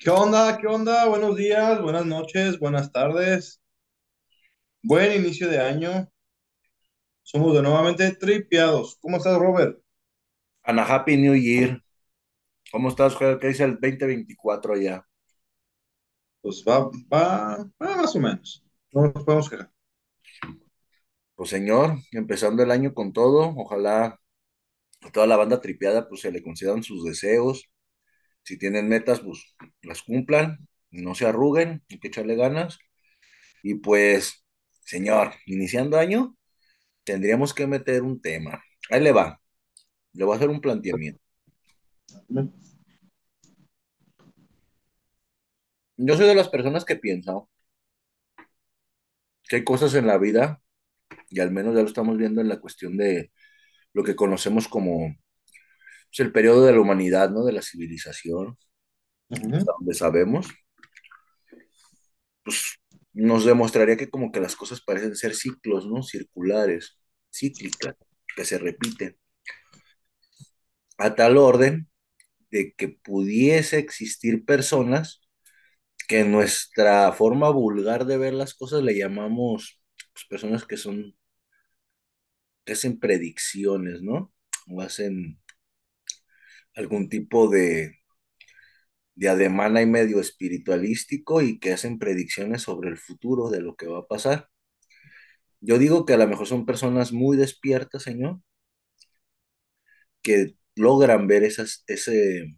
¿Qué onda? ¿Qué onda? Buenos días, buenas noches, buenas tardes. Buen inicio de año. Somos de nuevamente tripiados. ¿Cómo estás, Robert? And a Happy New Year. ¿Cómo estás, Joel? ¿Qué dice el 2024 allá? Pues va, va, va más o menos. No nos podemos quejar. Pues señor, empezando el año con todo, ojalá a toda la banda tripiada pues se le concedan sus deseos. Si tienen metas, pues las cumplan, no se arruguen, hay que echarle ganas. Y pues, señor, iniciando año, tendríamos que meter un tema. Ahí le va, le voy a hacer un planteamiento. Yo soy de las personas que piensan que hay cosas en la vida, y al menos ya lo estamos viendo en la cuestión de lo que conocemos como pues, el periodo de la humanidad, ¿no? De la civilización, donde sabemos, pues nos demostraría que como que las cosas parecen ser ciclos, ¿no? Circulares, cíclicas, que se repiten, a tal orden de que pudiese existir personas que en nuestra forma vulgar de ver las cosas le llamamos pues, personas que son, que hacen predicciones, ¿no? O hacen algún tipo de, de ahí medio espiritualístico y que hacen predicciones sobre el futuro de lo que va a pasar. Yo digo que a lo mejor son personas muy despiertas, señor, que logran ver esas, ese,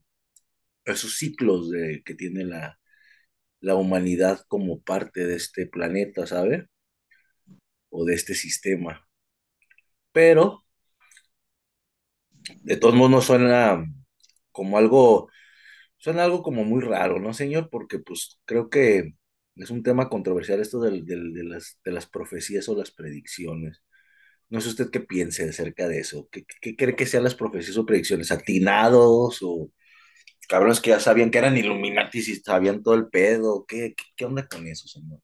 esos ciclos de, que tiene la, la humanidad como parte de este planeta, ¿sabe? O de este sistema. Pero, de todos modos, no suena como algo, suena algo como muy raro, ¿no, señor? Porque pues creo que es un tema controversial esto del- de, las, de las profecías o las predicciones. No sé usted qué piense acerca de eso. ¿Qué, qué cree que sean las profecías o predicciones? ¿Atinados o cabrones que ya sabían que eran Illuminatis y sabían todo el pedo? ¿Qué, qué, qué onda con eso, señor?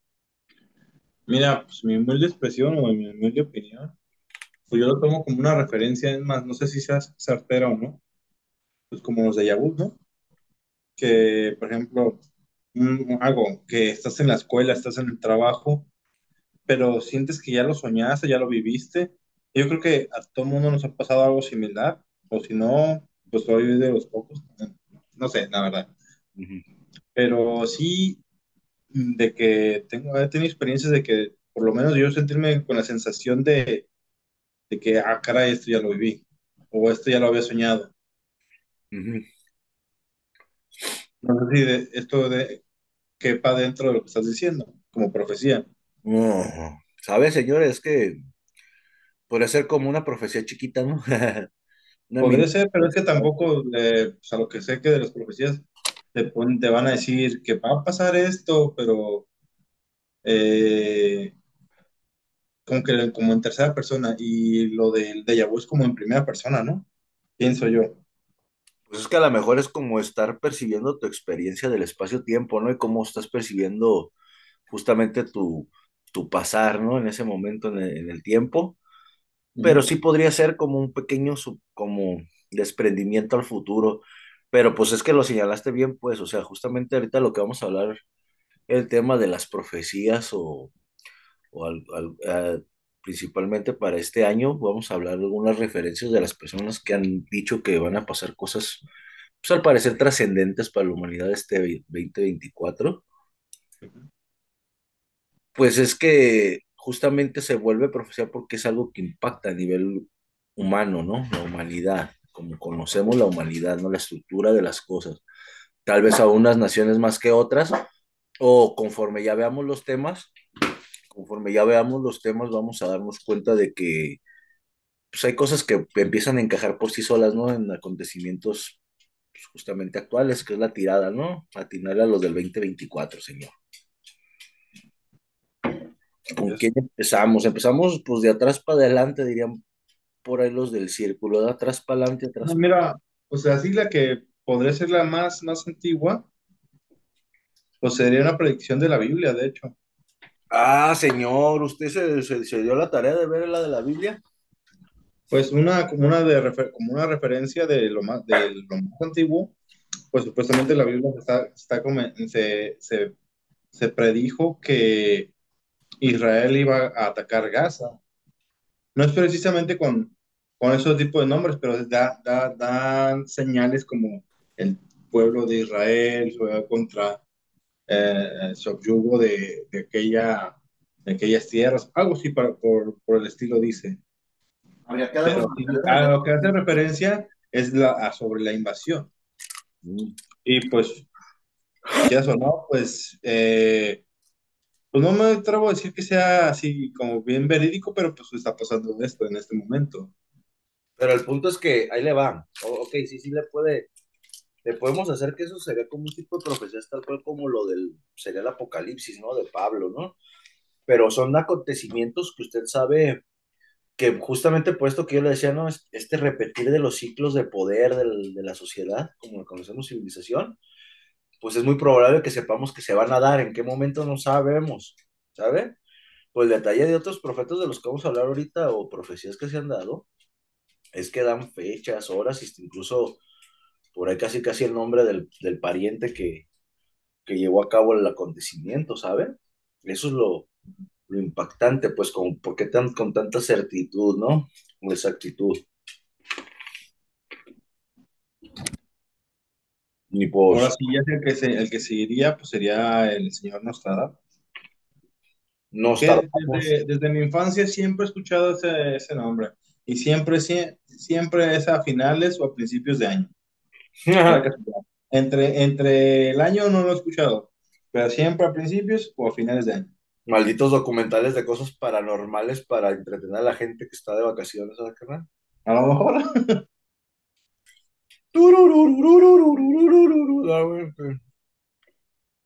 Mira, pues mi humilde expresión o mi humilde opinión, pues yo lo tomo como una referencia, es más, no sé si sea certera o no, pues como los de vu, ¿no? Que, por ejemplo, algo que estás en la escuela, estás en el trabajo pero sientes que ya lo soñaste, ya lo viviste. Yo creo que a todo mundo nos ha pasado algo similar, o si no, pues soy de los pocos, no sé, la verdad. Pero sí, de que tengo, he tenido experiencias de que por lo menos yo sentirme con la sensación de, de que, ah, caray, esto ya lo viví, o esto ya lo había soñado. Ujú. No sé si de- esto de, quepa dentro de lo que estás diciendo, como profecía. No, ¿sabe, señor? Es que podría ser como una profecía chiquita, ¿no? Una mini Podría ser, pero es que tampoco, eh, pues, a lo que sé que de las profecías te, pon- te van a decir que va a pasar esto, pero eh, como que como en tercera persona y lo del déjà vu es como en primera persona, ¿no? Pienso yo. Pues es que a lo mejor es como estar percibiendo tu experiencia del espacio-tiempo, ¿no? Y cómo estás percibiendo justamente tu, tu pasar, ¿no? En ese momento en el, en el tiempo. Pero sí podría ser como un pequeño sub- como desprendimiento al futuro. Pero pues es que lo señalaste bien, pues, o sea, justamente ahorita lo que vamos a hablar el tema de las profecías o, o al- al- principalmente para este año vamos a hablar de algunas referencias de las personas que han dicho que van a pasar cosas, pues al parecer trascendentes para la humanidad este ve- 2024. Pues es que justamente se vuelve profecía porque es algo que impacta a nivel humano, ¿no? La humanidad, como conocemos la humanidad, ¿no? La estructura de las cosas. Tal vez a unas naciones más que otras, o conforme ya veamos los temas, conforme ya veamos los temas, vamos a darnos cuenta de que pues, hay cosas que empiezan a encajar por sí solas, ¿no? En acontecimientos pues, justamente actuales, que es la tirada, ¿no? Atinarle a los del 2024, señor. ¿Con quién empezamos? Empezamos pues de atrás para adelante, dirían por ahí los del círculo, de atrás para adelante, no, atrás. mira, o sea, sí la que podría ser la más, más antigua, pues sería una predicción de la Biblia, de hecho. Ah, señor, ¿usted se, se, se dio la tarea de ver la de la Biblia? Pues una, como una, de como una referencia de lo más, de lo más antiguo pues supuestamente la Biblia está, está se, se, se predijo que Israel iba a atacar Gaza. No es precisamente con, con esos tipos de nombres, pero da, da, dan señales como el pueblo de Israel contra eh, el subyugo de, de, aquella, de aquellas tierras, algo así por, por el estilo dice. Pero, a lo que hace referencia es la, sobre la invasión. Mm. Y pues, ya sonó, pues, eh, pues no me atrevo a decir que sea así como bien verídico, pero pues está pasando esto en este momento. Pero el punto es que ahí le va. ok, sí, sí le puede, le podemos hacer que eso sería como un tipo de profecía tal cual como lo del, sería el apocalipsis, ¿no? De Pablo, ¿no? Pero son acontecimientos que usted sabe que justamente por esto que yo le decía, ¿no? Este repetir de los ciclos de poder de la sociedad, como lo conocemos civilización, pues es muy probable que sepamos que se van a dar, en qué momento no sabemos, ¿sabe? Pues el detalle de otros profetas de los que vamos a hablar ahorita, o profecías que se han dado, es que dan fechas, horas, incluso por ahí casi casi el nombre del, del pariente que, que llevó a cabo el acontecimiento, ¿sabe? Eso es lo, lo impactante, pues, con, ¿por qué tan, con tanta certitud, no? O exactitud. Ni por... Ahora sí, ya el que, se, el que seguiría, pues sería el señor Nostradamus. Nostradamus. Desde, desde, mi infancia siempre he escuchado ese, ese nombre. Y siempre, siempre es a finales o a principios de año. entre, entre el año no lo he escuchado, pero siempre a principios o a finales de año malditos documentales de cosas paranormales para entretener a la gente que está de vacaciones, ¿sabes qué? A lo mejor.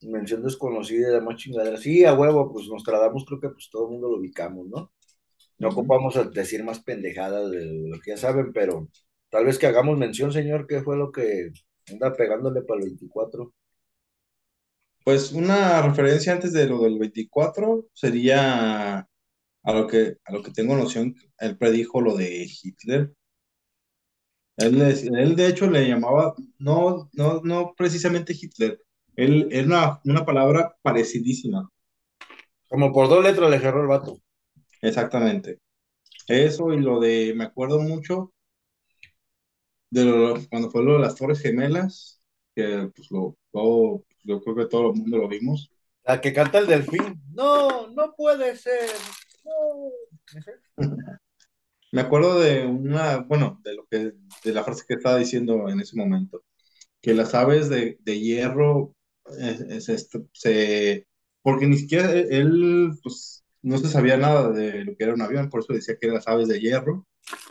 Mención desconocida de más chingadera. Sí, a huevo, pues nos tratamos, creo que pues todo el mundo lo ubicamos, ¿no? No ocupamos decir más pendejadas de lo que ya saben, pero tal vez que hagamos mención, señor, que fue lo que anda pegándole para el 24. Pues una referencia antes de lo del 24 sería a lo que, a lo que tengo noción, él predijo lo de Hitler. Él, él de hecho le llamaba, no, no, no precisamente Hitler, él era una, una palabra parecidísima. Como por dos letras le cerró el vato. Exactamente. Eso y lo de, me acuerdo mucho de lo, cuando fue lo de las Torres Gemelas, que pues lo, todo yo creo que todo el mundo lo vimos. La que canta el delfín. No, no puede ser. Me acuerdo de una, bueno, de lo que, de la frase que estaba diciendo en ese momento, que las aves de, de hierro, se, porque ni siquiera él, pues, no se sabía nada de lo que era un avión, por eso decía que las aves de hierro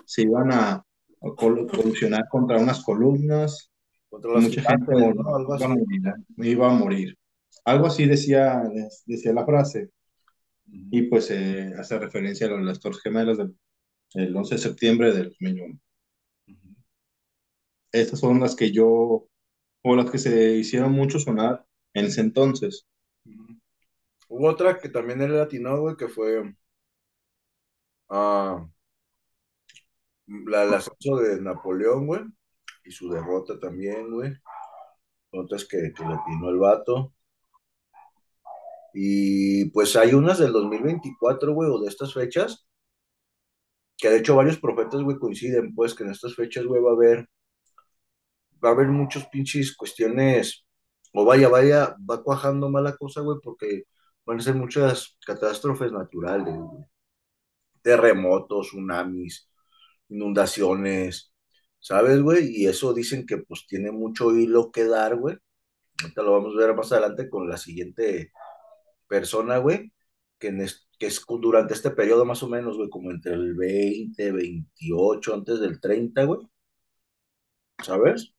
se iban a, colusionar contra unas columnas mucha gente iba a morir. Algo así decía, decía la frase. Y pues eh, hace referencia a las Torres Gemelas del, 11 de septiembre del 2001. Estas son las que yo, o las que se hicieron mucho sonar en ese entonces. Hubo otra que también era latino, güey, que fue ah, la, el ascenso de Napoleón, güey y su derrota también, güey. Otras que, que le atinó el vato. Y pues hay unas del 2024, güey, o de estas fechas, que de hecho varios profetas, güey, coinciden, pues, que en estas fechas, güey, va a haber, va a haber muchos pinches cuestiones, o vaya, vaya, va cuajando mala cosa, güey, porque van a ser muchas catástrofes naturales, güey. Terremotos, tsunamis, inundaciones, ¿sabes, güey? Y eso dicen que pues tiene mucho hilo que dar, güey. Ahorita lo vamos a ver más adelante con la siguiente persona, güey, que, es, que es durante este periodo más o menos, güey, como entre el 20, 28, antes del 30, güey. ¿Sabes?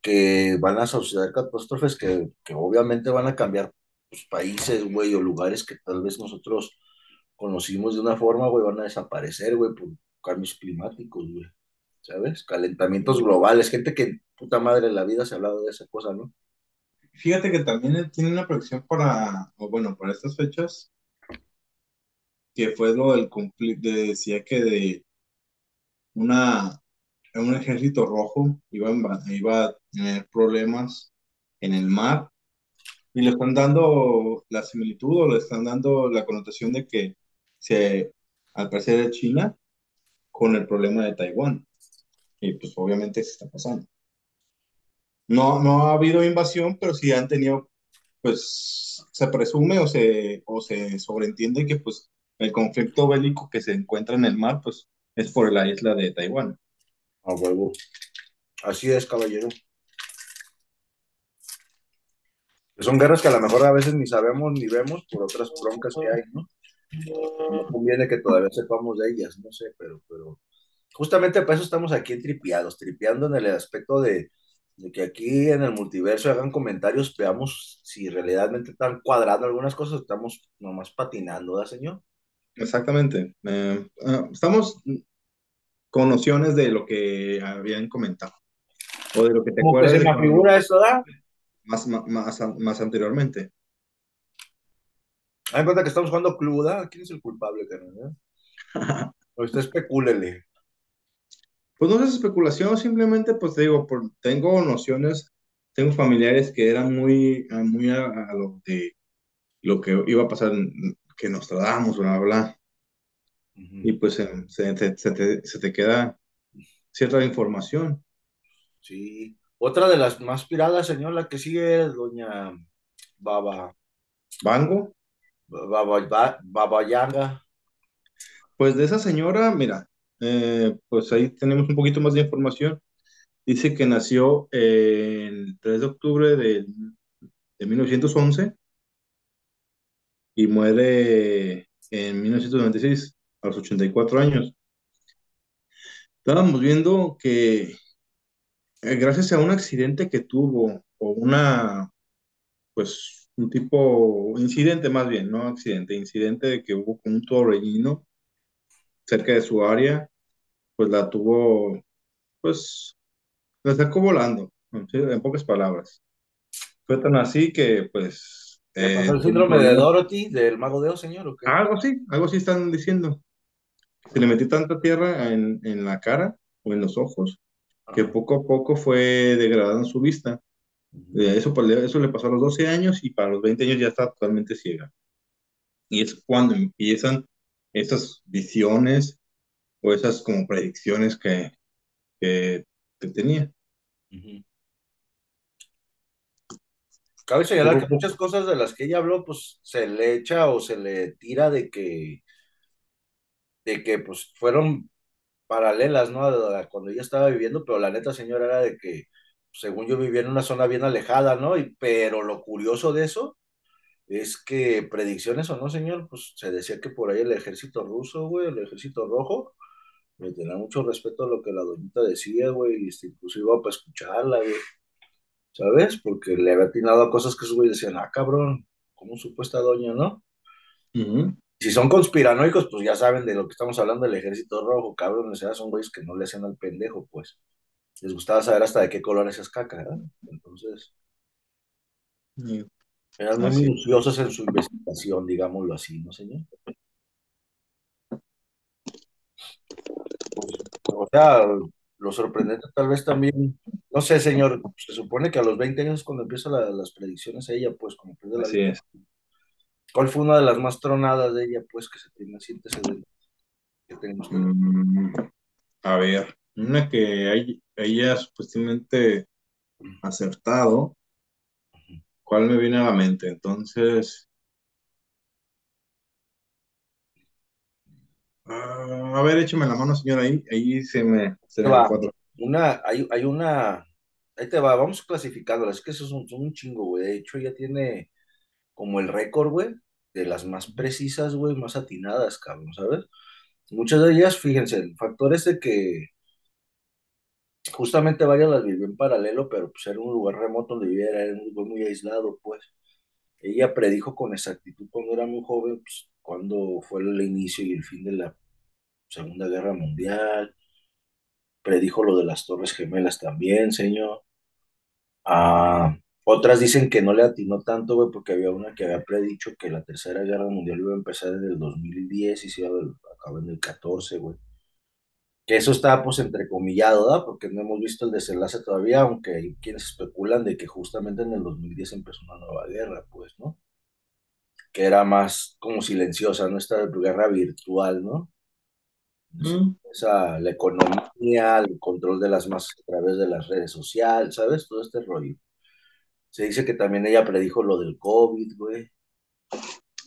Que van a suceder catástrofes que, que obviamente van a cambiar pues, países, güey, o lugares que tal vez nosotros conocimos de una forma, güey, van a desaparecer, güey, por cambios climáticos, güey. ¿sabes? Calentamientos globales, gente que puta madre en la vida se ha hablado de esa cosa, ¿no? Fíjate que también tiene una predicción para, o bueno, para estas fechas, que fue lo del conflicto, decía que de una, un ejército rojo iba iba a tener problemas en el mar y le están dando la similitud o le están dando la connotación de que se, al parecer es China con el problema de Taiwán. Y pues obviamente se está pasando. No, no ha habido invasión, pero sí han tenido, pues se presume o se, o se sobreentiende que pues el conflicto bélico que se encuentra en el mar, pues es por la isla de Taiwán. A huevo. Así es, caballero. Son guerras que a lo mejor a veces ni sabemos ni vemos por otras broncas que hay, ¿no? No conviene que todavía sepamos de ellas, no sé, pero, pero justamente para eso estamos aquí tripiados, tripeando en el aspecto de, de que aquí en el multiverso hagan comentarios, veamos si realmente están cuadrando algunas cosas, estamos nomás patinando, ¿verdad, señor? Exactamente. Eh, ah, estamos con nociones de lo que habían comentado o de lo que te Como que acuerdas se de me figura eso, ¿da? más, más, más anteriormente. Hay cuenta que estamos jugando club, ¿da? ¿Quién es el culpable, carnal? eh? O usted especúlele. Pues no es especulación, simplemente pues te digo, por, tengo nociones, tengo familiares que eran muy, a- muy a, a lo de lo que iba a pasar, en- que nos tratamos, bla, bla. Y pues eh, se, se- se te, se te queda cierta información. Sí. Otra de las más piradas, señor, la que sigue, doña Baba, Bango, Baba, Ba- Baba Yaga. pues de esa señora, mira, eh, pues ahí tenemos un poquito más de información. Dice que nació eh, el 3 de octubre de, de 1911 y muere en 1996, a los 84 años. Estábamos viendo que eh, gracias a un accidente que tuvo, o una, pues, un tipo, incidente más bien, no accidente, incidente de que hubo un torbellino cerca de su área, pues la tuvo, pues, la sacó volando, en pocas palabras. Fue tan así que, pues, ¿Le eh, pasó el tuvo síndrome de problemas. Dorothy del Mago de Oz, señor? ¿o qué? Algo así, algo así están diciendo. Se le metió tanta tierra en, en la cara o en los ojos que poco a poco fue degradando su vista. Eh, Eso, pues, le- eso le pasó a los 12 años y para los 20 años ya está totalmente ciega. Y es cuando empiezan esas visiones o esas como predicciones que, que, que tenía. Cabe señalar que a muchas cosas de las que ella habló, pues se le echa o se le tira de que, de que pues fueron paralelas, ¿no? A cuando ella estaba viviendo, pero la neta, señora, era de que, según yo vivía en una zona bien alejada, ¿no? Y, pero lo curioso de eso es que predicciones o no, señor, pues se decía que por ahí el ejército ruso, güey, el ejército rojo, le tenía mucho respeto a lo que la doñita decía, güey, y este, incluso iba para escucharla, güey, ¿sabes? Porque le había atinado a cosas que esos güey decían, ah, cabrón, ¿cómo supo esta doña, no? Ujú. Si son conspiranoicos, pues ya saben de lo que estamos hablando del ejército rojo, cabrón, o sea, son güeyes que no le hacen al pendejo, pues. Les gustaba saber hasta de qué color es esa caca, ¿verdad? Entonces, eran muy minuciosos en su investigación, digámoslo así, ¿no, señor? Pues, o sea, lo sorprendente tal vez también, no sé, señor, se supone que a los 20 años es cuando empiezan la- las predicciones ella, pues, como pierde la Así vida. es. ¿Cuál fue una de las más tronadas de ella, pues, que se tiene antecedentes? que tenemos que Mm, a ver, una que hay, ella supuestamente acertado, ¿cuál me viene a la mente? Entonces, ah, a ver, échame la mano, señor, ahí, ahí se me, se me. Una, hay, hay una, ahí te va, vamos clasificándolas, es que esos son, son un chingo, güey. De hecho, ella tiene como el récord, güey, de las más precisas, güey, más atinadas, cabrón, ¿sabes? Muchas de ellas, fíjense, el factor es de que justamente varias las vivió en paralelo, pero pues era un lugar remoto donde vivía, era un lugar muy aislado, pues. Ella predijo con exactitud cuando era muy joven, pues, cuando fue el inicio y el fin de la Segunda Guerra Mundial. Predijo lo de las Torres Gemelas también, señor. Ah, otras dicen que no le atinó tanto, güey, porque había una que había predicho que la Tercera Guerra Mundial iba a empezar en el 2010 y se iba a acabar en el 14, güey. Que eso está pues entrecomillado, ¿verdad? Porque no hemos visto el desenlace todavía, aunque hay quienes especulan de que justamente en el 2010 empezó una nueva guerra, pues, ¿no? Que era más como silenciosa, ¿no? Esta guerra virtual, ¿no? Mm, Esa, la economía, el control de las masas a través de las redes sociales, ¿sabes? Todo este rollo. Se dice que también ella predijo lo del COVID, güey.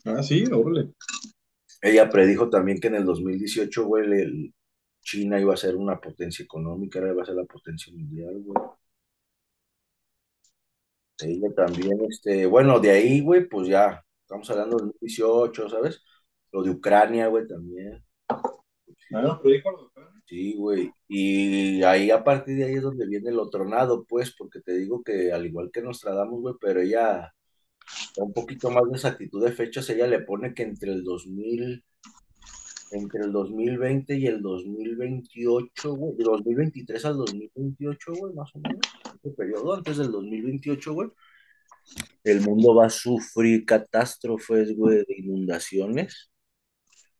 Ah, sí, órale. Ella predijo también que en el 2018, güey, el- China iba a ser una potencia económica, era- iba a ser la potencia mundial, güey. También, este, bueno, de ahí, güey, pues ya, estamos hablando del 2018, ¿sabes? Lo de Ucrania, güey, también. Ah, Ucrania. Sí, güey. Y ahí a partir de ahí es donde viene lo tronado, pues, porque te digo que al igual que Nostradamus, güey, pero ella, un poquito más de exactitud de fechas, ella le pone que entre el 2000, entre el 2020 y el 2028, güey, de 2023 al 2028, güey, más o menos, ese periodo antes del 2028, güey, el mundo va a sufrir catástrofes, güey, de inundaciones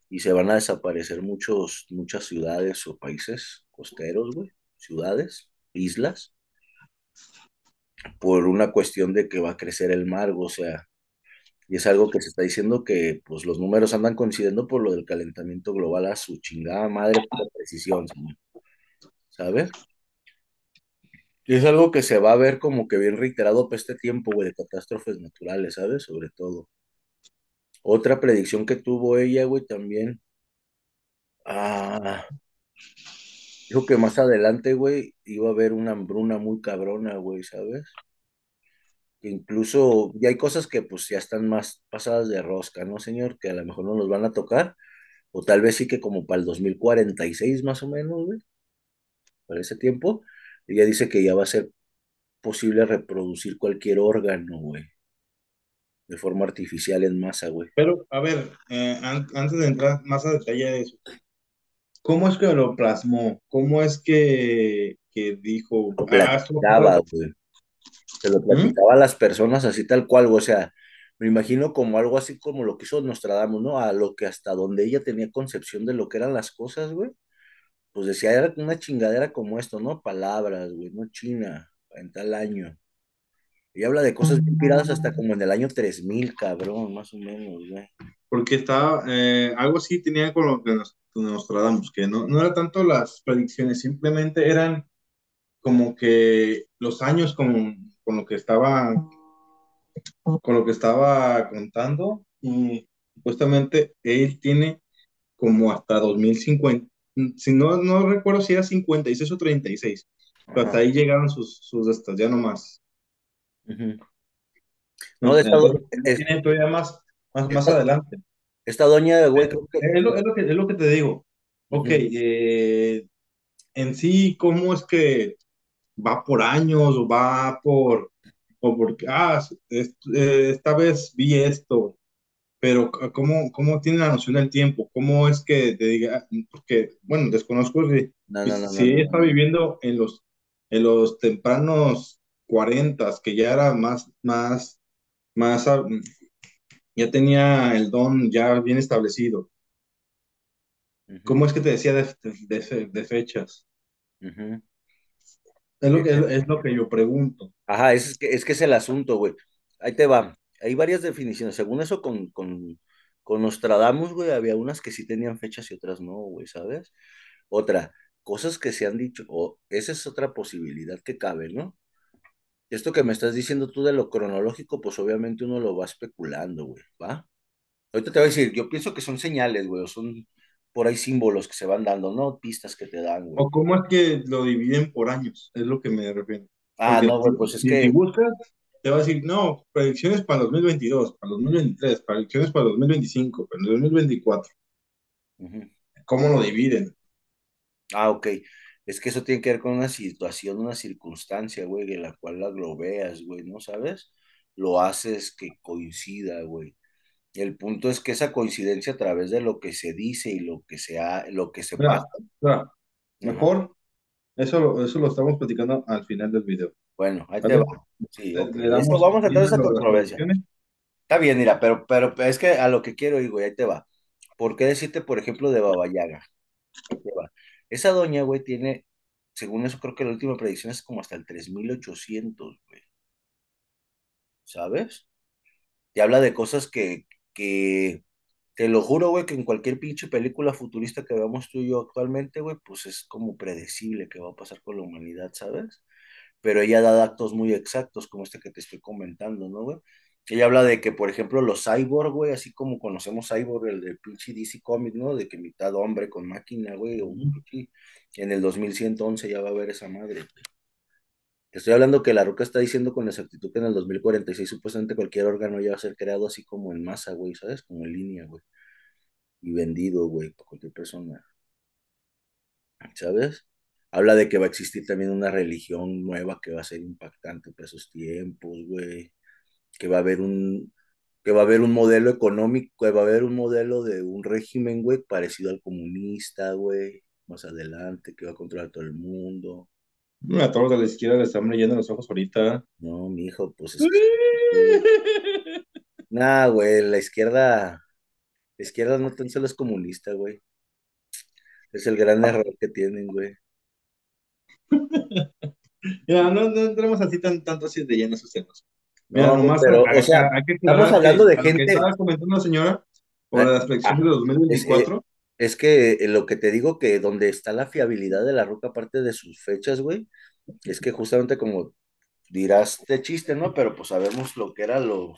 y se van a desaparecer muchos, muchas ciudades o países costeros, güey, ciudades, islas, por una cuestión de que va a crecer el mar, o sea, y es algo que se está diciendo que pues los números andan coincidiendo por lo del calentamiento global a su chingada madre por precisión, ¿sabes? Y es algo que se va a ver como que bien reiterado para este tiempo, güey, de catástrofes naturales, ¿sabes? Sobre todo. Otra predicción que tuvo ella, güey, también, ah, dijo que más adelante, güey, iba a haber una hambruna muy cabrona, güey, ¿sabes? Incluso ya hay cosas que pues ya están más pasadas de rosca, ¿no, señor? Que a lo mejor no nos van a tocar, o tal vez sí que como para el 2046 más o menos, güey, para ese tiempo, ella dice que ya va a ser posible reproducir cualquier órgano, güey, de forma artificial en masa, güey. Pero, a ver, eh, an- antes de entrar más a detalle de eso, ¿cómo es que lo plasmó? ¿Cómo es que, que dijo, Lo ah, güey. Se lo ¿Mm? platicaba a las personas así tal cual, güey, o sea, me imagino como algo así como lo que hizo Nostradamus, ¿no? A lo que hasta donde ella tenía concepción de lo que eran las cosas, güey. Pues decía, era una chingadera como esto, ¿no? Palabras, güey, no China, en tal año. Y habla de cosas bien piradas hasta como en el año 3000 cabrón, más o menos, güey. Porque estaba, eh, algo así tenía con lo que nos, con Nostradamus, que no, no era tanto las predicciones, simplemente eran como que los años con, con lo que estaba, con lo que estaba contando, y supuestamente él tiene como hasta 2050, si no, no recuerdo si era 56 o 36, pero hasta Ajá. ahí llegaron sus, sus estas, ya no más. No, de esta, es- tiene todavía más, más, más esta, adelante. esta doña, güey, Pero creo que... Es lo, es lo que, es lo que te digo. Ok, eh, en sí, ¿cómo es que va por años o va por, o porque, ah, es- eh, esta vez vi esto, pero c- ¿cómo, cómo tiene la noción del tiempo? ¿Cómo es que te diga? Porque, bueno, desconozco si, No, no, si no, no, si ella no. está viviendo en los, en los tempranos 40, que ya era más, más, más, ah, ya tenía el don ya bien establecido. ¿Cómo es que te decía de, de, de- fechas? Es lo que, es lo que yo pregunto. Ajá, es que, es que es el asunto, güey. Ahí te va. Hay varias definiciones. Según eso, con, con, con Nostradamus, güey, había unas que sí tenían fechas y otras no, güey, ¿sabes? Otra, cosas que se han dicho, o esa es otra posibilidad que cabe, ¿no? Esto que me estás diciendo tú de lo cronológico, pues obviamente uno lo va especulando, güey, ¿va? Ahorita te voy a decir, yo pienso que son señales, güey, o son por ahí símbolos que se van dando, ¿no? Pistas que te dan, güey. ¿O cómo es que lo dividen por años? Es lo que me refiero. Ah, Porque no, güey, pues es si, si que, buscas, te va a decir, no, predicciones para el 2022, para el 2023, predicciones para el 2025, para el 2024. ujú. ¿Cómo lo dividen? Ah, ok. Es que eso tiene que ver con una situación, una circunstancia, güey, en la cual la globeas, güey, ¿no sabes? Lo haces que coincida, güey. El punto es que esa coincidencia a través de lo que se dice y lo que se ha, lo que se pasa. Mira, Ajá. mejor eso, lo- eso lo estamos platicando al final del video. Bueno, ahí te va. Sí, Le, ok. le damos vamos a a esa controversia. Está bien, mira, pero, pero es que a lo que quiero ir, güey, ahí te va. ¿Por qué decirte, por ejemplo, de Baba Yaga? Ahí te va. Esa doña, güey, tiene, según eso, creo que la última predicción es como hasta el 3800, güey. ¿Sabes? Te habla de cosas que, que, te lo juro, güey, que en cualquier pinche película futurista que veamos tú y yo actualmente, güey, pues es como predecible que va a pasar con la humanidad, ¿sabes? Pero ella da datos muy exactos, como este que te estoy comentando, ¿no, güey? Ella habla de que, por ejemplo, los cyborg, güey, así como conocemos cyborg, el de pinche DC Comics, ¿no? De que mitad hombre con máquina, güey, o en el 2111 ya va a haber esa madre, güey. Estoy hablando que la Roca está diciendo con exactitud que en el 2046 supuestamente cualquier órgano ya va a ser creado así como en masa, güey, ¿sabes? Como en línea, güey. Y vendido, güey, por cualquier persona, ¿sabes? Habla de que va a existir también una religión nueva que va a ser impactante para esos tiempos, güey. Que va a haber un, que va a haber un modelo económico, que va a haber un modelo de un régimen, güey, parecido al comunista, güey, más adelante, que va a controlar todo el mundo. A todos de la izquierda les están leyendo los ojos ahorita. No, mi hijo, pues es. Nah, güey, la izquierda, la izquierda no tan solo es comunista, güey. Es el gran error que tienen, güey. Ya, no, no entremos así tan, tanto así de lleno a esos temas. Mira, No, nomás a- pero, o a- sea, a- hay que estamos hablando que de a gente, estaba comentando la señora la- las ah, de es, eh, 2024. Es que eh, lo que te digo que donde está la fiabilidad de la ruca, aparte de sus fechas, güey, es que justamente como dirás de chiste, ¿no? Pero pues sabemos lo que era lo,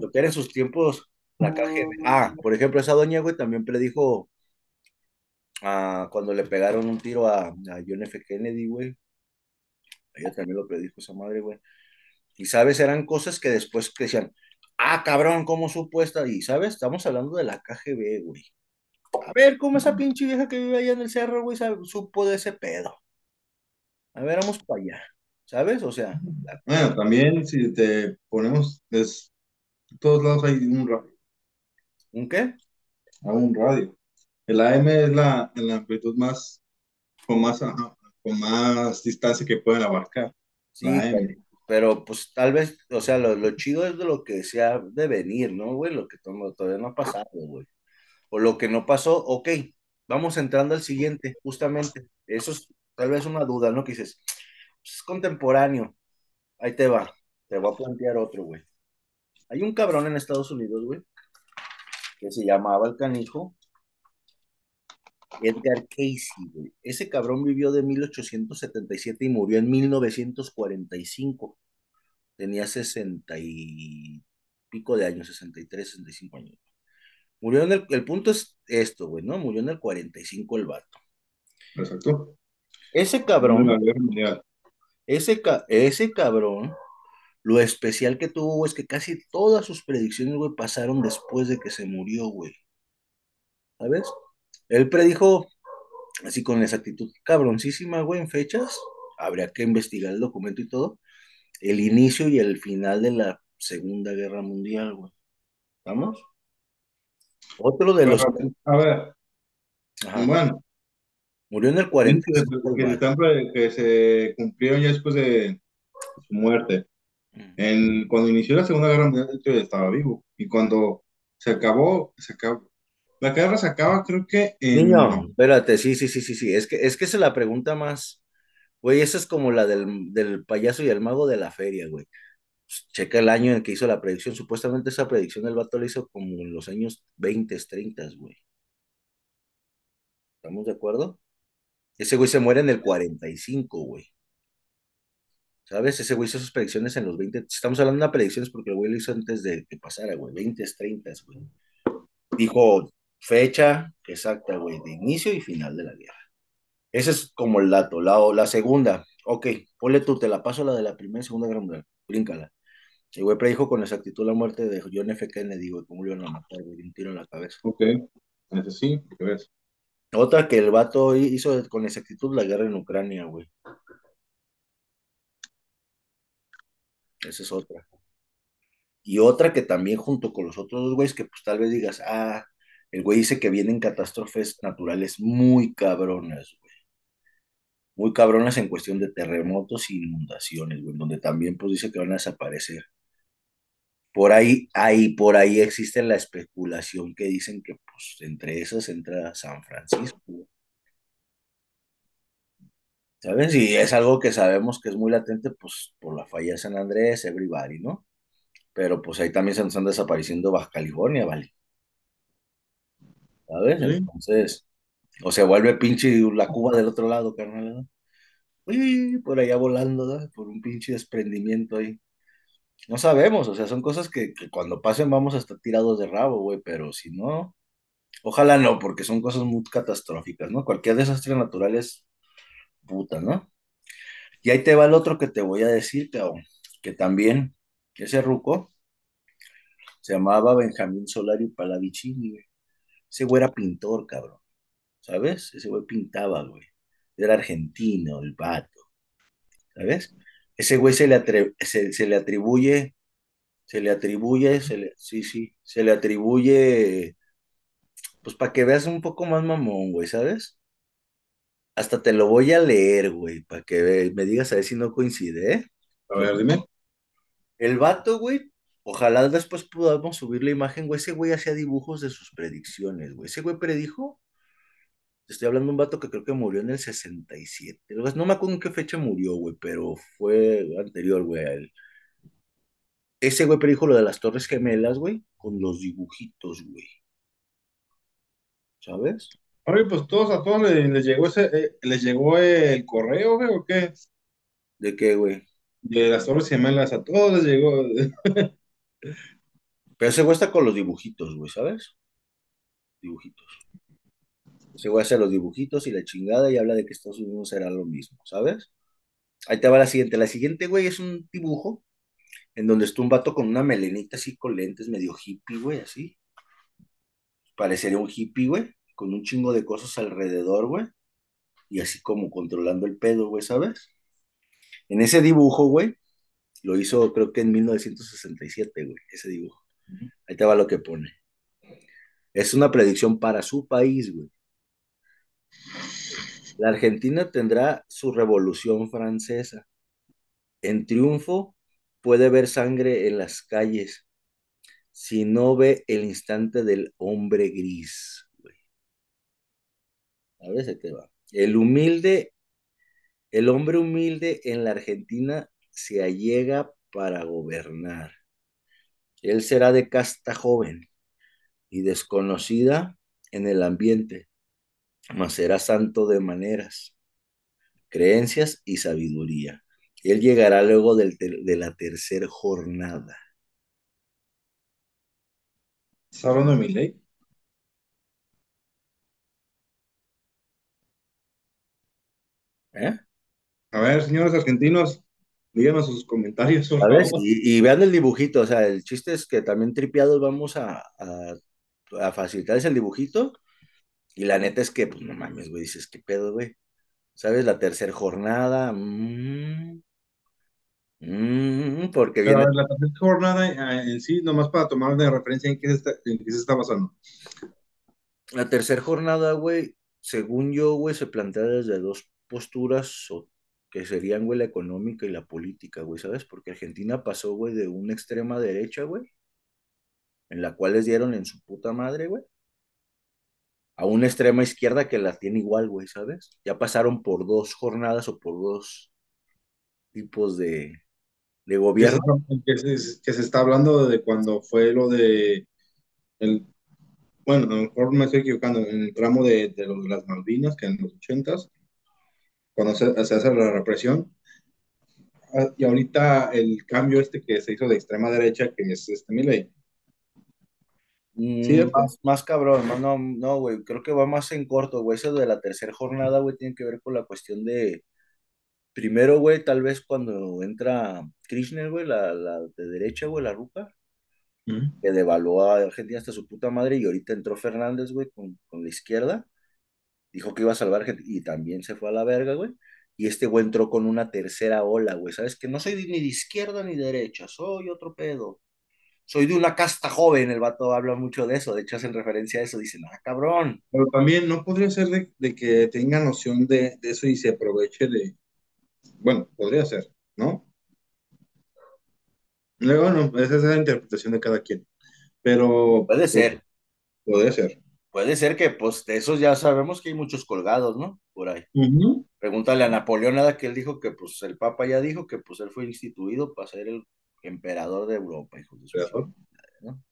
lo que era en sus tiempos la KGB. Ah, por ejemplo, esa doña, güey, también predijo ah, cuando le pegaron un tiro a, a John F. Kennedy, güey. Ella también lo predijo esa madre, güey. Y sabes, eran cosas que después decían, ah, cabrón, ¿cómo supo esta? Y sabes, estamos hablando de la KGB, güey. A ver, ¿cómo esa pinche vieja que vive allá en el cerro, güey, supo de ese pedo? A ver, vamos para allá. ¿Sabes? O sea, la- Bueno, también si te ponemos, es, en todos lados hay un radio, ¿un qué? hay un radio. El AM es la, la amplitud más, con más, con más distancia que pueden abarcar. Sí, pero, pues tal vez, o sea, lo, lo chido es de lo que se ha de venir, ¿no, güey? Lo que to- todavía no ha pasado, güey. O lo que no pasó, ok, vamos entrando al siguiente, justamente. Eso es tal vez una duda, ¿no? Que dices, "Pues, es contemporáneo, ahí te va, te voy a plantear otro, güey. Hay un cabrón en Estados Unidos, güey, que se llamaba el canijo Edgar Casey, güey. Ese cabrón vivió de 1877 y murió en 1945. Tenía 60 y pico de años, 63, 65 años. Murió en el, el punto es esto, güey, ¿no? Murió en el 45 el vato. Exacto. Ese cabrón, ese, ca- ese cabrón, lo especial que tuvo es que casi todas sus predicciones, güey, pasaron después de que se murió, güey. ¿Sabes? Él predijo así con exactitud cabroncísima, güey, en fechas. Habría que investigar el documento y todo. El inicio y el final de la Segunda Guerra Mundial, güey. ¿Estamos? Otro de los... A ver, Ajá. bueno, Murió en el dice 45 el que, que se cumplieron ya después de su muerte. En, cuando inició la Segunda Guerra Mundial, él estaba vivo. Y cuando se acabó, se acabó. La guerra se acaba, creo que Niño, espérate, sí, sí, sí, sí, sí. Es que, es que esa es la pregunta más... Güey, esa es como la del, del payaso y el mago de la feria, güey. Pues, checa el año en que hizo la predicción. Supuestamente esa predicción el vato la hizo como en los años 20, 30, güey. ¿Estamos de acuerdo? Ese güey se muere en el 45, güey. ¿Sabes? Ese güey hizo sus predicciones en los 20. Si Estamos hablando de una predicción es porque el güey lo hizo antes de que pasara, güey. 20, 30, güey. Dijo fecha exacta, güey, de inicio y final de la guerra. Ese es como el dato. La, la segunda, ok, ponle tú, te la paso la de la primera y segunda guerra mundial. Bríncala. El güey predijo con exactitud la muerte de John F. Kennedy, güey, cómo lo iban a matar, güey, un tiro en la cabeza. Ok, eso sí, ¿qué ves? Otra que el vato hizo con exactitud la guerra en Ucrania, güey. Esa es otra. Y otra que también junto con los otros dos güeyes que pues tal vez digas, ah, el güey dice que vienen catástrofes naturales muy cabronas, güey. Muy cabronas en cuestión de terremotos y inundaciones, güey, donde también pues dice que van a desaparecer. Por ahí, ahí, por ahí existe la especulación que dicen que pues entre esas entra San Francisco. ¿sabes? Y es algo que sabemos que es muy latente, pues, por la falla de San Andrés, everybody, ¿no? Pero pues ahí también se nos están desapareciendo Baja California, ¿vale? ¿Sabes? Sí. Entonces, o se vuelve pinche la Cuba del otro lado, carnal, ¿no? Uy, por allá volando, ¿no? Por un pinche desprendimiento ahí. No sabemos, o sea, son cosas que, que cuando pasen vamos a estar tirados de rabo, güey, pero si no, ojalá no, porque son cosas muy catastróficas, ¿no? Cualquier desastre natural es puta, ¿no? Y ahí te va el otro que te voy a decir, cabrón, que también, ese ruco se llamaba Benjamín Solari Palavicini, güey. Ese güey era pintor, cabrón, ¿sabes? Ese güey pintaba, güey. Era argentino, el vato, ¿sabes? Ese güey se le, atre- se, se le atribuye, se le atribuye, se le, sí, sí, se le atribuye, pues para que veas un poco más mamón, güey, ¿sabes? Hasta te lo voy a leer, güey, para que me digas a ver si no coincide, ¿eh? A ver, dime. El vato, güey, ojalá después podamos subir la imagen, güey. Ese güey hacía dibujos de sus predicciones, güey. Ese güey predijo, estoy hablando de un vato que creo que murió en el 67. Luego, No me acuerdo en qué fecha murió, güey, pero fue anterior, güey, a él. Ese güey predijo lo de las Torres Gemelas, güey, con los dibujitos, güey. ¿Sabes? Oye, pues todos a todos les, les llegó ese, eh, les llegó el correo, güey, o qué? ¿De qué, güey? De las Torres Gemelas, a todos les llegó. Pero ese güey está con los dibujitos, güey, ¿sabes? Dibujitos. Ese güey hace los dibujitos y la chingada y habla de que Estados Unidos será lo mismo, ¿sabes? Ahí te va la siguiente. La siguiente, güey, es un dibujo en donde está un vato con una melenita así con lentes, medio hippie, güey, así. Parecería un hippie, güey, con un chingo de cosas alrededor, güey, y así como controlando el pedo, güey, ¿sabes? En ese dibujo, güey, lo hizo creo que en 1967, güey, ese dibujo. Ahí te va lo que pone. Es una predicción para su país, güey. La Argentina tendrá su revolución francesa. En triunfo puede ver sangre en las calles si no ve el instante del hombre gris. A ver, se te va. El humilde, el hombre humilde en la Argentina se allega para gobernar. Él será de casta joven y desconocida en el ambiente, mas será santo de maneras, creencias y sabiduría. Él llegará luego del de la tercera jornada. ¿Estás hablando de mi ley? ¿Eh? A ver, señores argentinos, díganos sus comentarios, por ¿Sabes? favor. Y, y vean el dibujito, o sea, el chiste es que también tripiados vamos a, a, a facilitarles el dibujito. Y la neta es que, pues no mames, güey, dices, ¿qué pedo, güey? ¿Sabes? La tercera jornada, mm, mm, porque Pero viene la tercera jornada eh, en sí, nomás para tomar de referencia en qué se está, en qué se está basando. la tercera jornada, güey, según yo, güey, se plantea desde dos posturas o- que serían, güey, la económica y la política, güey, ¿sabes? Porque Argentina pasó, güey, de una extrema derecha, güey, en la cual les dieron en su puta madre, güey, a una extrema izquierda que la tiene igual, güey, ¿sabes? Ya pasaron por dos jornadas o por dos tipos de, de gobierno. que se, que se está hablando de cuando fue lo de, el, bueno, a lo mejor me estoy equivocando, en el tramo de, de, los, de las Malvinas, que en los ochentas, cuando se, se hace la represión, ah, y ahorita el cambio este que se hizo de extrema derecha, que es este Milei. Mm, ¿Cierto? más, más cabrón, no, no, no, güey, creo que va más en corto, güey, eso de la tercera jornada, güey, tiene que ver con la cuestión de, primero, güey, tal vez cuando entra Kirchner, güey, la, la de derecha, güey, la ruca, que devaluó a Argentina hasta su puta madre, y ahorita entró Fernández, güey, con, con la izquierda, dijo que iba a salvar gente, y también se fue a la verga, güey, y este güey entró con una tercera ola, güey, ¿sabes? Que no soy ni de izquierda ni de derecha, soy otro pedo soy de una casta joven, el vato habla mucho de eso, de hecho hacen referencia a eso, dicen, ah, cabrón. Pero también no podría ser de, de que tenga noción de, de, eso y se aproveche de, bueno, podría ser, ¿no? Bueno, esa es la interpretación de cada quien, pero Puede ser. Puede ser. Puede ser que, pues, de esos ya sabemos que hay muchos colgados, ¿no? Por ahí. Uh -huh. Pregúntale a Napoleón nada que él dijo que pues el Papa ya dijo que pues él fue instituido para ser el emperador de Europa, hijo de su. ¿no?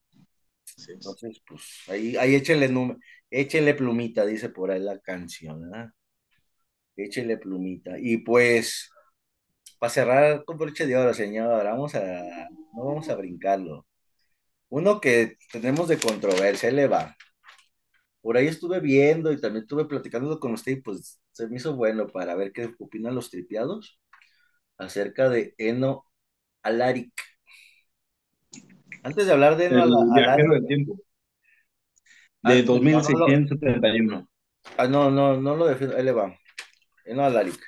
Sí. Entonces, pues ahí, ahí échenle, échenle plumita, dice por ahí la canción, ¿verdad? Échenle plumita. Y pues, para cerrar con broche de oro, señor, vamos a, no vamos a brincarlo. Uno que tenemos de controversia, le va. Por ahí estuve viendo y también estuve platicando con usted y pues se me hizo bueno para ver qué opinan los tripiados acerca de Eno Alaric. Antes de hablar de Eno El Ala- viajero Alaric, del tiempo. De no, no lo- 2671. ah, no, no, no lo defiendo, ahí le va. Eno Alaric.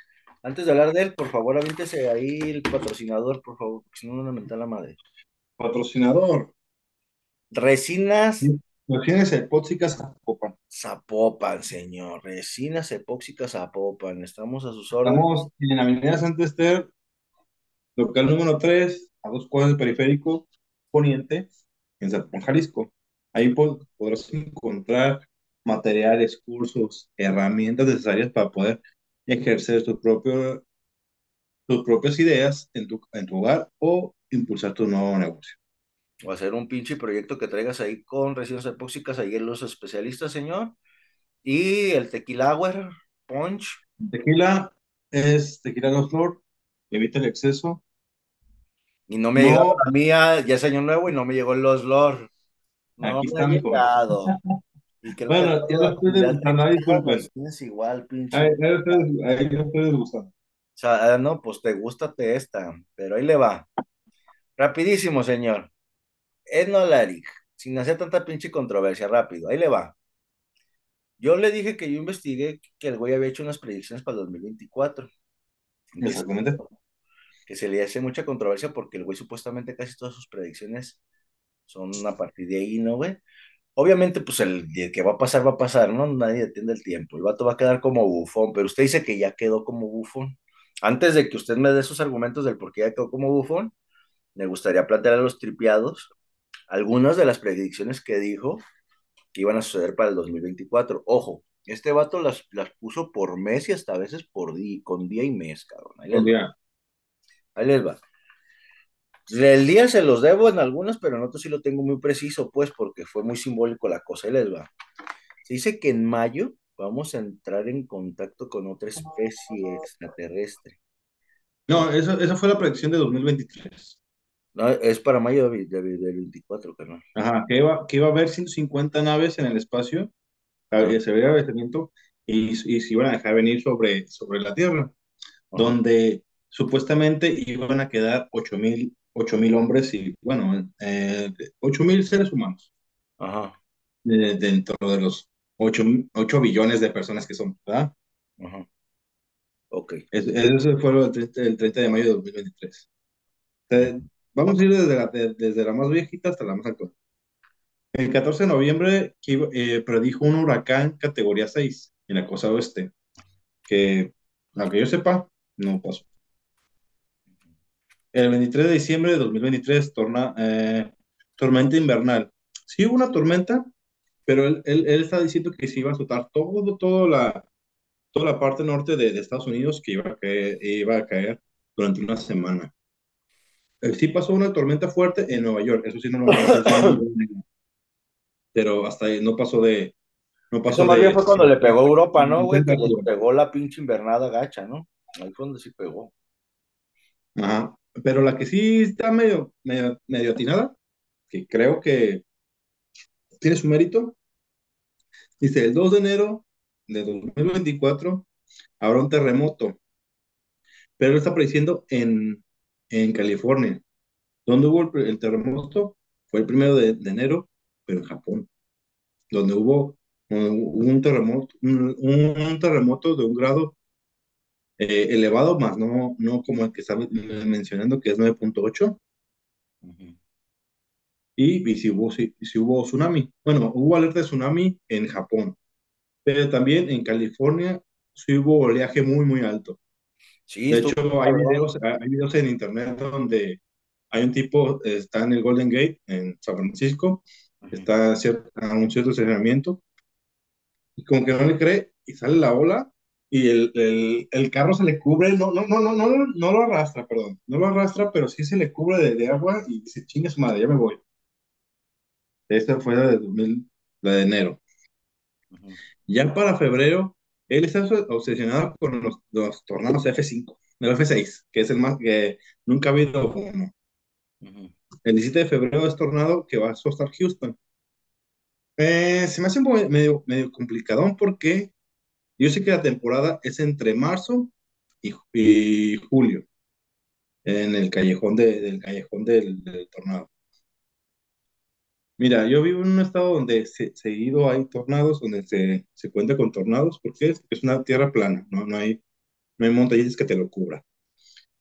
Antes de hablar de él, por favor, avíntese ahí el patrocinador, por favor, porque si no, no me la madre. Patrocinador. Resinas Imagínense Epóxicas Zapopan. Zapopan, señor. Resinas epóxicas Zapopan. Estamos a sus órdenes. Estamos en Avenida Santa Esther, local número 3, a dos cuadras del periférico poniente, en Zapopan, Jalisco. Ahí pod- podrás encontrar materiales, cursos, herramientas necesarias para poder ejercer tu propio, tus propias ideas en tu, en tu hogar o impulsar tu nuevo negocio. O hacer un pinche proyecto que traigas ahí con resinas epóxicas, ahí en los especialistas, señor. Y el tequila Hour Punch. Tequila es tequila no flor, evita el exceso. Y no me No. llegó la mía, ya es año nuevo y no me llegó el Los Lord. No Aquí me está, ha mijo. llegado. Y creo Bueno, que ya lo estoy degustando, ahí disculpen. Es igual, pinche. Ahí, ustedes, ustedes gustan. O sea, ah, no, pues te gustate esta, pero ahí le va. Rapidísimo, señor. Edno Laric, sin hacer tanta pinche controversia, rápido, ahí le va. Yo le dije que yo investigué que el güey había hecho unas predicciones para el 2024. Entonces, Exactamente. Que se le hace mucha controversia porque el güey supuestamente casi todas sus predicciones son a partir de ahí, ¿no, güey? Obviamente, pues el, el que va a pasar, va a pasar, ¿no? Nadie detiene el tiempo. El vato va a quedar como bufón, pero usted dice que ya quedó como bufón. Antes de que usted me dé sus argumentos del por qué ya quedó como bufón, me gustaría plantear a los tripiados algunas de las predicciones que dijo que iban a suceder para el 2024. Ojo, este vato las, las puso por mes y hasta a veces por día, con día y mes, cabrón. Ahí les, día. Ahí les va. El día se los debo en algunas, pero en otros sí lo tengo muy preciso, pues, porque fue muy simbólico la cosa. Ahí les va. Se dice que en mayo vamos a entrar en contacto con otra especie extraterrestre. No, eso, esa fue la predicción de 2023. No, es para mayo de- de- del 24, carnal. Ajá, que iba, que iba a haber 150 naves en el espacio, eh, se veía avistamiento, y, y se iban a dejar venir sobre, sobre la Tierra, Ajá. donde supuestamente iban a quedar 8000 8000 hombres y, bueno, eh, 8000 seres humanos Ajá, eh, dentro de los 8, 8 billones de personas que son, ¿verdad? ajá. Ok. Es- Eso fue el 30, el 30 de mayo de 2023. Eh, vamos a ir desde la, de- desde la más viejita hasta la más actual. El 14 de noviembre eh, predijo un huracán categoría 6 en la costa oeste, que, aunque yo sepa, no pasó. El 23 de diciembre de 2023, torna, eh, tormenta invernal. Sí hubo una tormenta, pero él, él, él está diciendo que se iba a azotar todo, todo la, toda la parte norte de, de Estados Unidos, que iba a caer, iba a caer durante una semana. Eh, sí pasó una tormenta fuerte en Nueva York, eso sí no lo sí pero hasta ahí no pasó de, no pasó Eso más de, bien fue cuando le pegó a Europa, ¿no, güey? Que le pegó la pinche invernada gacha, ¿no? Ahí fue donde sí pegó. Ajá. Pero la que sí está medio, medio, medio atinada, que creo que tiene su mérito, dice el 2 de enero de 2024 habrá un terremoto, pero está prediciendo en, en California. ¿Dónde hubo el, el terremoto? Fue el primero de, de enero, pero en Japón, donde hubo, donde hubo un terremoto, un, un terremoto de un grado eh, elevado, más no, no como el que está mencionando, que es 9.8. Ujú. Y, y si hubo, si, si hubo tsunami. Bueno, hubo alerta de tsunami en Japón, pero también en California sí hubo oleaje muy, muy alto. Sí, De hecho, hay videos, hay videos en internet donde hay un tipo, está en el Golden Gate, en San Francisco, está a, cier- a un cierto estacionamiento, y como que no le cree, y sale la ola, y el, el, el, carro se le cubre, no, no, no, no, no, no lo arrastra, perdón, no lo arrastra, pero sí se le cubre de, de agua y se chinga su madre, ya me voy. Esta fue la de 2000, la de enero. Uh -huh. Ya para febrero, él está obsesionado con los, los tornados F5, el F6, que es el más que nunca ha habido uno. Uh -huh. El 17 de febrero es tornado que va a estar Houston. Eh, se me hace un poco medio, medio complicadón porque yo sé que la temporada es entre marzo y, julio, en el callejón, de, del, callejón del, tornado. Mira, yo vivo en un estado donde se, seguido hay tornados, donde se, se cuenta con tornados, porque es, una tierra plana, ¿no? No, hay, no hay montañas que te lo cubran.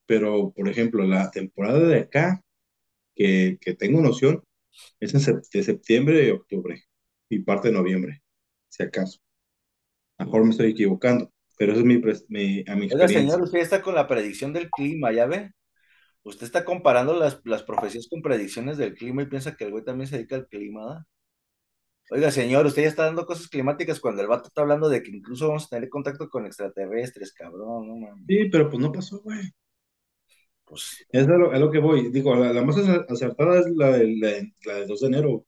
Pero, por ejemplo, la temporada de acá, que, que tengo noción, es de septiembre y octubre, y parte de noviembre, si acaso. A lo mejor me estoy equivocando, pero eso es mi, mi, a mi experiencia. Oiga, señor, usted está con la predicción del clima, ¿ya ve? Usted está comparando las, las profecías con predicciones del clima y piensa que el güey también se dedica al clima, ¿da? Oiga, señor, usted ya está dando cosas climáticas cuando el vato está hablando de que incluso vamos a tener contacto con extraterrestres, cabrón, no mames. Sí, pero pues no pasó, güey. Pues, es, lo, es lo que voy. Digo, la, la más acertada es la del de, la de 2 de enero.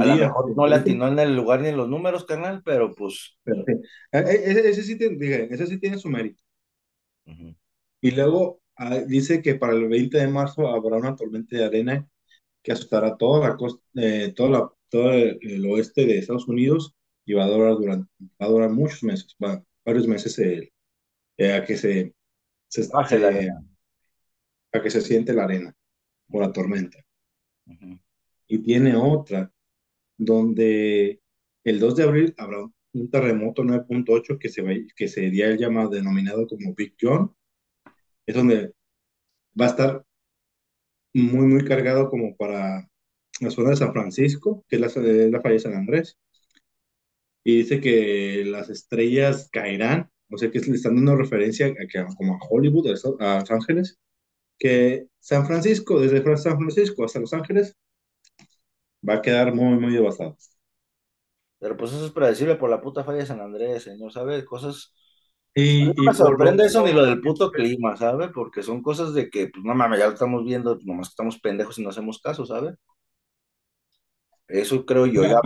A lo mejor no le atinó en el lugar ni en los números, carnal, pero pues. Pero, ese, ese, sí tiene, dije, ese sí tiene su mérito. Uh -huh. Y luego ah, dice que para el 20 de marzo habrá una tormenta de arena que asustará toda la costa, eh, toda la, todo el, el, oeste de Estados Unidos y va a durar, durante, va a durar muchos meses, va, varios meses eh, eh, a que se, se, se la arena. a que se siente la arena por la tormenta. Uh -huh. Y tiene otra donde el 2 de abril habrá un terremoto 9.8 que se va, que sería el llamado denominado como Big John. Es donde va a estar muy, muy cargado como para la zona de San Francisco, que es la, la falla de San Andrés. Y dice que las estrellas caerán, o sea que le están dando referencia a que, como a Hollywood, a Los Ángeles, que San Francisco, desde San Francisco hasta Los Ángeles, va a quedar muy, muy devastado. Pero pues eso es predecible por la puta falla de San Andrés, señor, ¿sabe? Cosas... Y, no y me sorprende lo... eso ni lo del puto clima, ¿sabe? Porque son cosas de que, pues no mames, ya lo estamos viendo, nomás estamos pendejos y no hacemos caso, ¿sabe? Eso creo yo. Ya...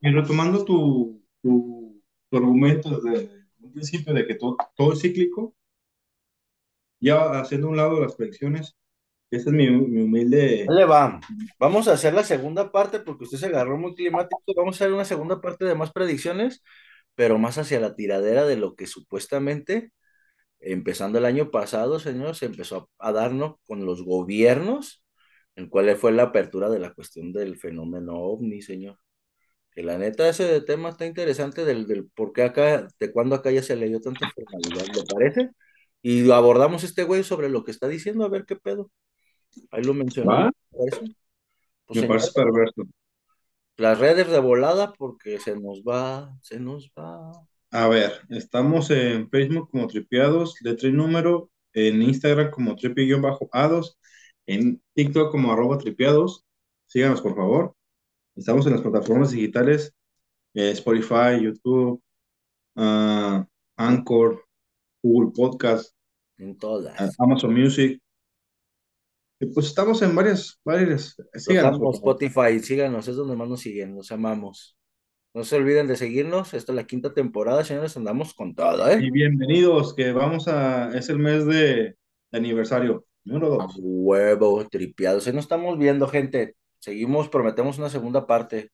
Y, retomando tu, tu, tu, argumento desde un principio de que todo, todo es cíclico, ya haciendo un lado las predicciones, esta es mi, mi humilde. Le va. Vamos a hacer la segunda parte porque usted se agarró muy climático. Vamos a hacer una segunda parte de más predicciones, pero más hacia la tiradera de lo que supuestamente, empezando el año pasado, señor, se empezó a darnos con los gobiernos, en cuál fue la apertura de la cuestión del fenómeno ovni, señor. Que la neta, ese tema está interesante del, del por qué acá, de cuándo acá ya se le dio tanta formalidad, ¿le parece? Y abordamos este güey sobre lo que está diciendo, a ver qué pedo. Ahí lo mencioné. Pues, Me parece perverso. Las redes de volada porque se nos va, se nos va. A ver, estamos en Facebook como Tripiados, letra y número, en Instagram como tripi-ados, en TikTok como arroba tripiados. Síganos, por favor. Estamos en las plataformas digitales, eh, Spotify, YouTube, uh, Anchor, Google Podcast, en todas. Uh, Amazon Music, pues estamos en varias, varias. Síganos, Spotify, síganos, es donde más nos siguen, nos amamos. No se olviden de seguirnos, esta es la quinta temporada, señores, andamos con todo, ¿eh? Y bienvenidos, que vamos a, es el mes de, de aniversario, número dos. Huevo, tripiados, ahí nos estamos viendo, gente. Seguimos, prometemos una segunda parte.